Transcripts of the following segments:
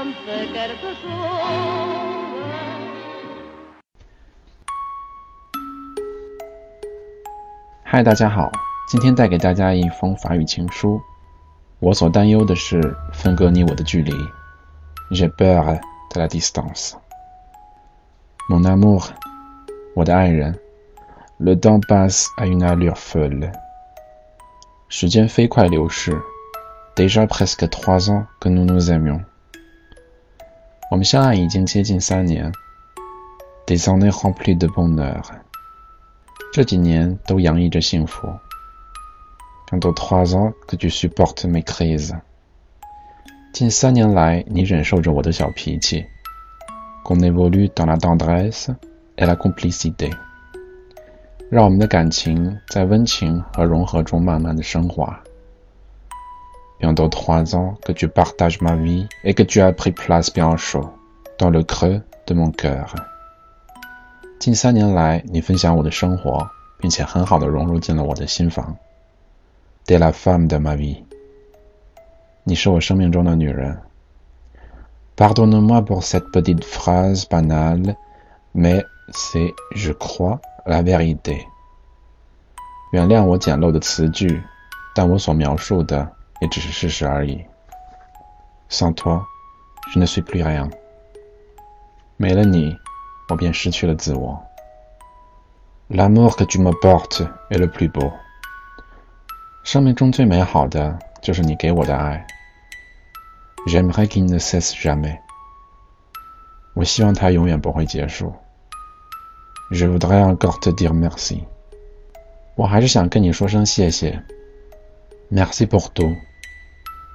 chose. Hi，大家好！今天带给大家一封法语情书。我所担忧的是，分隔你我的距离。Je peur de la distance, mon amour，我的爱人。Le temps passe à une allure folle。时间飞快流逝。Déjà presque trois ans que nous nous aimions。我们相爱已经接近三年，de s a n et complet bonheur。这几年都洋溢着幸福。Quand ont trois ans que tu supportes mes crises。近三年来，你忍受着我的小脾气。On évolue dans la tendresse et la complicité。让我们的感情在温情和融合中慢慢的升华。dans trois ans que tu partages ma vie et que tu as pris place bien chaud dans le creux de mon cœur。近三年来，你分享我的生活，并且很好的融入进了我的心房。De la femme de ma vie. pardonne moi pour cette petite phrase banale, mais c'est, je crois, la vérité. vérité。原谅我简陋的词句，但我所描述的。也只是事实而已。Sans toi, je ne suis rien. 没了你，我便失去了自我。L'amour que tu m'as porté est le plus beau. 生命中最美好的就是你给我的爱。J'aimerais qu'il ne cesse jamais. 我希望它永远不会结束。Je voudrais encore te dire merci. 我还是想跟你说声谢谢。Merci pour tout.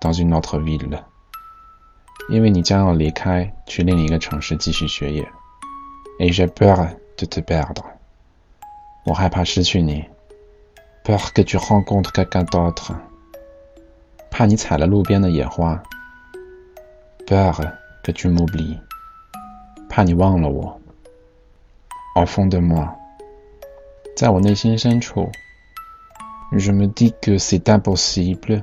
Dans une autre ville，因为你将要离开，去另一个城市继续学业。Et j'ai peur de te perdre，我害怕失去你。Peur que tu rencontres quelqu'un d'autre，怕你踩了路边的野花。Peur que tu m'oublies，怕你忘了我。Au fond de moi，在我内心深处，Je me dis que c'est impossible。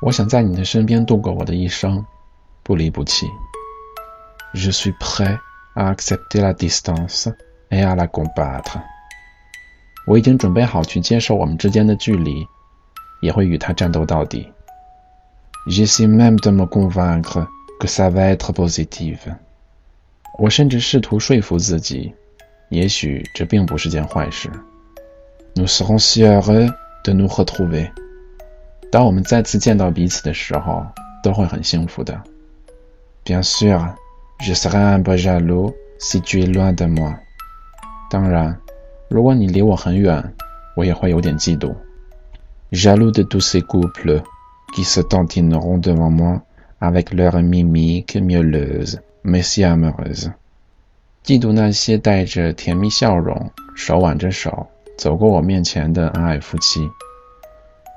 我想在你的身边度过我的一生，不离不弃。Je suis prêt à accepter la distance et à la combattre。我已经准备好去接受我们之间的距离，也会与他战斗到底。Je suis même de me convaincre que ça va être positif。我甚至试图说服自己，也许这并不是件坏事。Nous serons si heureux de nous retrouver。当我们再次见到彼此的时候，都会很幸福的。Bien sûr, je serai jaloux si tu es loin de moi。当然，如果你离我很远，我也会有点嫉妒。Jaloux de tous ces couples qui se tiendront devant moi avec leurs m i m i q u e m i e l l e u s e mais si a m o u r e u s e 嫉妒那些带着甜蜜笑容、手挽着手走过我面前的恩爱夫妻。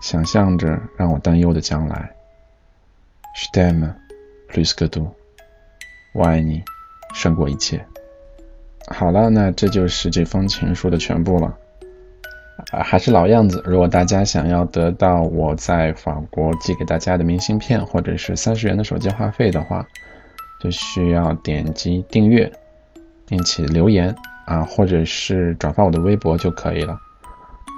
想象着让我担忧的将来。s t e p n plus que tout, 我爱你，胜过一切。好了，那这就是这封情书的全部了。啊，还是老样子，如果大家想要得到我在法国寄给大家的明信片或者是三十元的手机话费的话，就需要点击订阅，并且留言啊，或者是转发我的微博就可以了。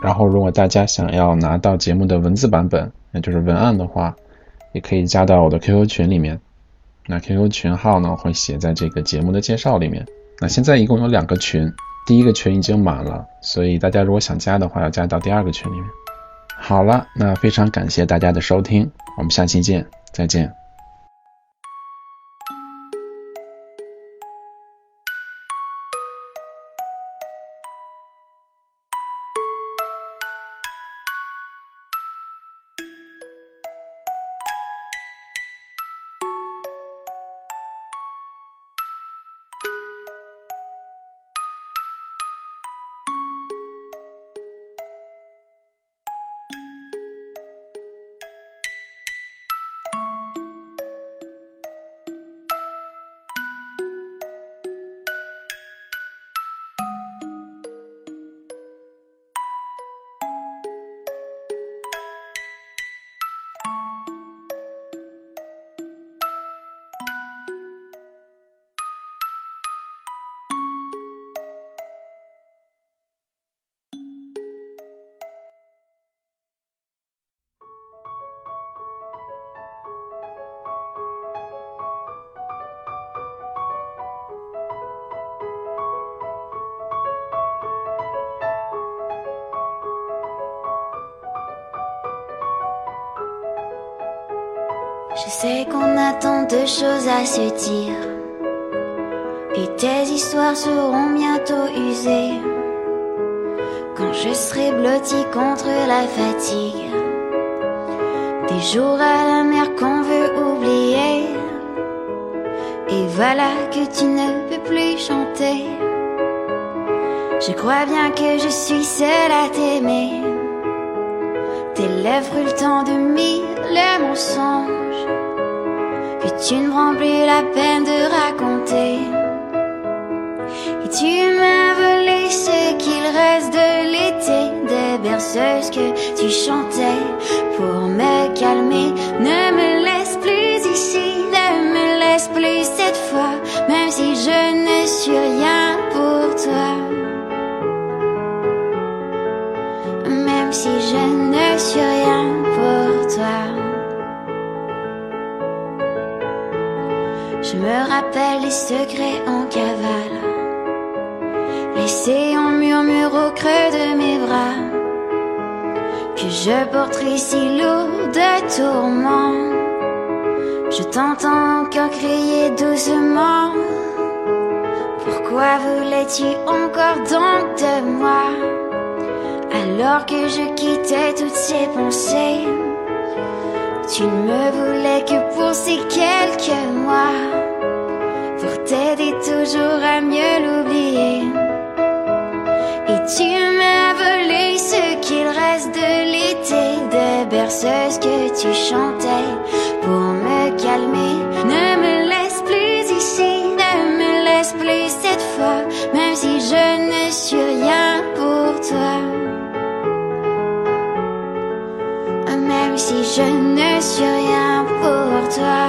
然后，如果大家想要拿到节目的文字版本，那就是文案的话，也可以加到我的 QQ 群里面。那 QQ 群号呢，会写在这个节目的介绍里面。那现在一共有两个群，第一个群已经满了，所以大家如果想加的话，要加到第二个群里面。好了，那非常感谢大家的收听，我们下期见，再见。Je sais qu'on a tant de choses à se dire. Et tes histoires seront bientôt usées. Quand je serai blotti contre la fatigue. Des jours à la mer qu'on veut oublier. Et voilà que tu ne peux plus chanter. Je crois bien que je suis seule à t'aimer. Tes lèvres temps de mille mensonges que tu ne prends plus la peine de raconter. Et tu m'as volé ce qu'il reste de l'été, des berceuses que tu chantais pour me calmer. Ne me laisse plus ici, ne me laisse plus cette fois, même si je ne suis rien. Secret secrets en cavale. Laissé en murmure au creux de mes bras que je porterai si lourd de tourments. Je t'entends encore crier doucement. Pourquoi voulais-tu encore donc de moi alors que je quittais toutes ces pensées? Tu ne me voulais que pour ces quelques mois t'aider toujours à mieux l'oublier. Et tu m'as volé ce qu'il reste de l'été, des berceuses que tu chantais pour me calmer. Ne me laisse plus ici, ne me laisse plus cette fois, même si je ne suis rien pour toi. Même si je ne suis rien pour toi.